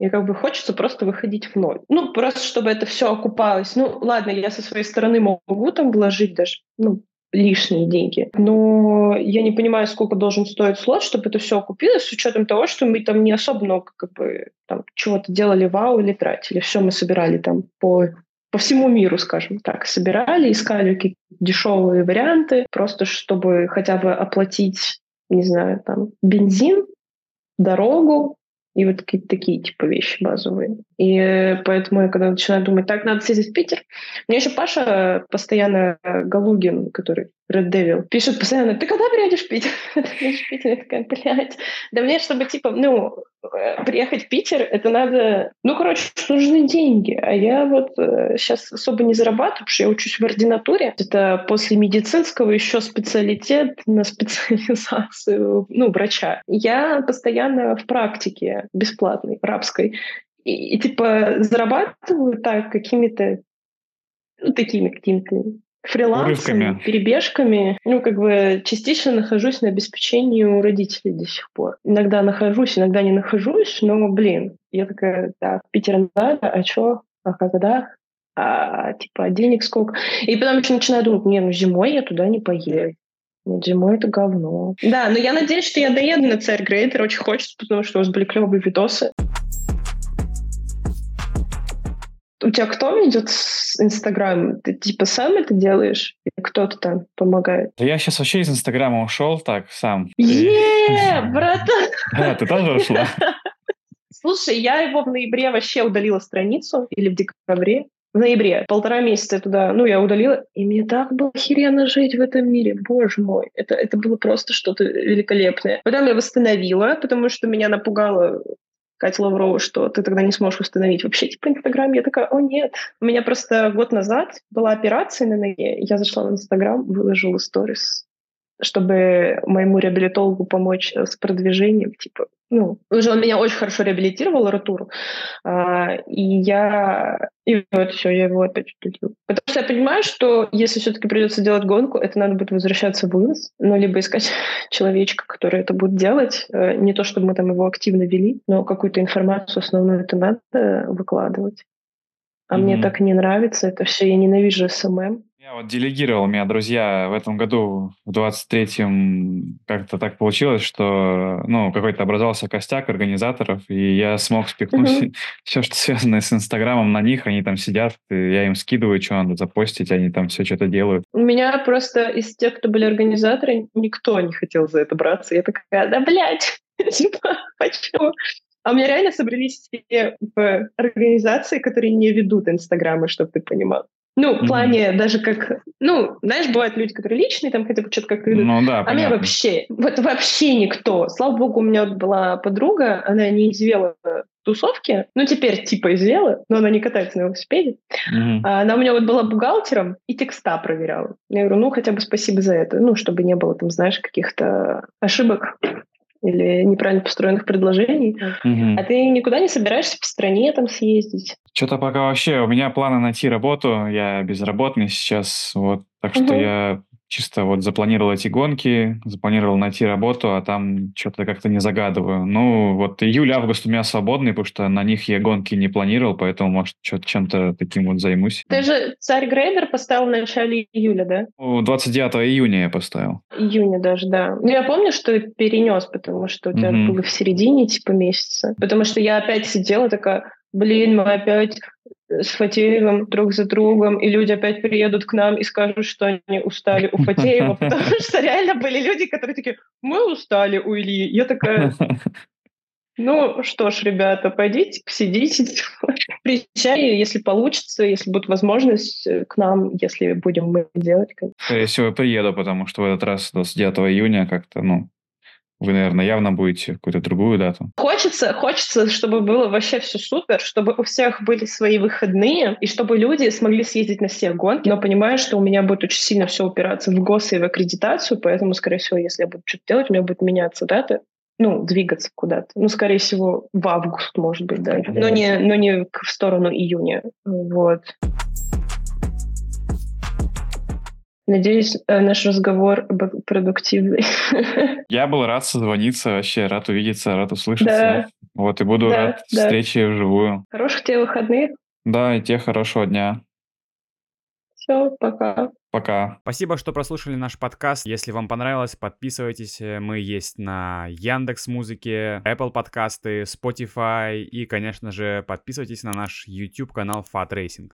Speaker 1: и как бы хочется просто выходить в ноль. Ну, просто чтобы это все окупалось. Ну, ладно, я со своей стороны могу там вложить даже, ну, лишние деньги. Но я не понимаю, сколько должен стоить слот, чтобы это все окупилось, с учетом того, что мы там не особо много как бы там чего-то делали вау или тратили. Все мы собирали там по по всему миру, скажем так, собирали, искали какие-то дешевые варианты, просто чтобы хотя бы оплатить, не знаю, там, бензин, дорогу, и вот какие-то такие типа вещи базовые. И э, поэтому я когда начинаю думать, так, надо съездить в Питер. Мне еще Паша постоянно Галугин, который Red Devil, пишет постоянно, ты когда приедешь в Питер? приедешь в Питер? Я такая, блядь. Да мне, чтобы, типа, ну, э, приехать в Питер, это надо... Ну, короче, нужны деньги. А я вот э, сейчас особо не зарабатываю, потому что я учусь в ординатуре. Это после медицинского еще специалитет на специализацию, ну, врача. Я постоянно в практике бесплатной, рабской. И, и типа зарабатываю так какими-то ну, такими какими-то фрилансами, перебежками. Ну, как бы частично нахожусь на обеспечении у родителей до сих пор. Иногда нахожусь, иногда не нахожусь, но, блин, я такая, да, в Питер надо, а что, а когда? А, типа, денег сколько? И потом еще начинаю думать, не, ну зимой я туда не поеду. Нет, зимой это говно. Да, но я надеюсь, что я доеду на царь Грейдер. Очень хочется, потому что у вас были клевые видосы. У тебя кто ведет Инстаграм? Ты типа сам это делаешь? Или кто-то там помогает?
Speaker 2: Да я сейчас вообще из Инстаграма ушел так сам.
Speaker 1: Е, братан!
Speaker 2: Да, ты тоже ушла?
Speaker 1: Слушай, я его в ноябре вообще удалила страницу, или в декабре. В ноябре, полтора месяца туда, ну, я удалила, и мне так было охеренно жить в этом мире, боже мой. Это, это было просто что-то великолепное. Потом я восстановила, потому что меня напугало Катя Лаврова, что ты тогда не сможешь установить вообще типа Инстаграм. Я такая, о нет. У меня просто год назад была операция на ноге. Я зашла в Инстаграм, выложила сторис чтобы моему реабилитологу помочь э, с продвижением, типа, ну, уже он меня очень хорошо реабилитировал, Ратуру, а, и я, и вот все, я его опять удалил. Потому что я понимаю, что если все-таки придется делать гонку, это надо будет возвращаться в ИНС, ну, либо искать человечка, который это будет делать, э, не то, чтобы мы там его активно вели, но какую-то информацию основную это надо выкладывать. А mm-hmm. мне так не нравится это все, я ненавижу SMM.
Speaker 2: Я вот делегировал, у меня друзья в этом году, в 23-м, как-то так получилось, что, ну, какой-то образовался костяк организаторов, и я смог спихнуть mm-hmm. все, что связано с Инстаграмом на них, они там сидят, я им скидываю, что надо запостить, они там все что-то делают.
Speaker 1: У меня просто из тех, кто были организаторы, никто не хотел за это браться. Я такая, да, блядь, типа, почему? А у меня реально собрались все в организации, которые не ведут Инстаграмы, чтобы ты понимал. Ну, в плане mm-hmm. даже как... Ну, знаешь, бывают люди, которые личные, там хотя бы что-то как-то ведут.
Speaker 2: Ну, да,
Speaker 1: а мне вообще... Вот вообще никто. Слава богу, у меня вот была подруга, она не извела тусовки, ну, теперь типа извела, но она не катается на велосипеде. Mm-hmm. Она у меня вот была бухгалтером и текста проверяла. Я говорю, ну, хотя бы спасибо за это, ну, чтобы не было там, знаешь, каких-то ошибок или неправильно построенных предложений, mm-hmm. а ты никуда не собираешься по стране там съездить.
Speaker 2: Что-то пока вообще, у меня планы найти работу, я безработный сейчас, вот, так что
Speaker 1: Мгм.
Speaker 2: я чисто вот запланировал эти гонки, запланировал найти работу, а там что-то как-то не загадываю. Ну, вот июль-август у меня свободный, потому что на них я гонки не планировал, поэтому, может, что-то чем-то таким вот займусь.
Speaker 1: Ты же царь Грейдер поставил в начале июля, да?
Speaker 2: Ну, 29 июня я поставил.
Speaker 1: Июня даже, да. Ну, я помню, что перенес, потому что у тебя
Speaker 2: Мгм.
Speaker 1: было в середине, типа, месяца. Потому что я опять сидела такая, блин, мы опять с Фатеевым друг за другом, и люди опять приедут к нам и скажут, что они устали у Фатеева, потому что реально были люди, которые такие, мы устали у Ильи. Я такая, ну что ж, ребята, пойдите, посидите, приезжай, если получится, если будет возможность э, к нам, если будем мы делать. конечно.
Speaker 2: Скорее всего, приеду, потому что в этот раз 29 июня как-то, ну, вы, наверное, явно будете какую-то другую дату.
Speaker 1: Хочется, хочется, чтобы было вообще все супер, чтобы у всех были свои выходные, и чтобы люди смогли съездить на все гонки. Но понимаю, что у меня будет очень сильно все упираться в ГОС и в аккредитацию, поэтому, скорее всего, если я буду что-то делать, у меня будет меняться дата, ну, двигаться куда-то. Ну, скорее всего, в август, может быть, даже. Но не, но не в сторону июня. Вот. Надеюсь, э, наш разговор был продуктивный.
Speaker 2: Я был рад созвониться, вообще рад увидеться, рад услышаться.
Speaker 1: Да.
Speaker 2: Вот, и буду
Speaker 1: Да,
Speaker 2: рад
Speaker 1: да.
Speaker 2: встрече вживую.
Speaker 1: Хороших тебе выходных.
Speaker 2: Да, и тебе хорошего дня.
Speaker 1: Все, пока.
Speaker 2: Пока.
Speaker 3: Спасибо, что прослушали наш подкаст. Если вам понравилось, подписывайтесь. Мы есть на Яндекс Музыке, Apple подкасты, Spotify и, конечно же, подписывайтесь на наш YouTube канал Fat Racing.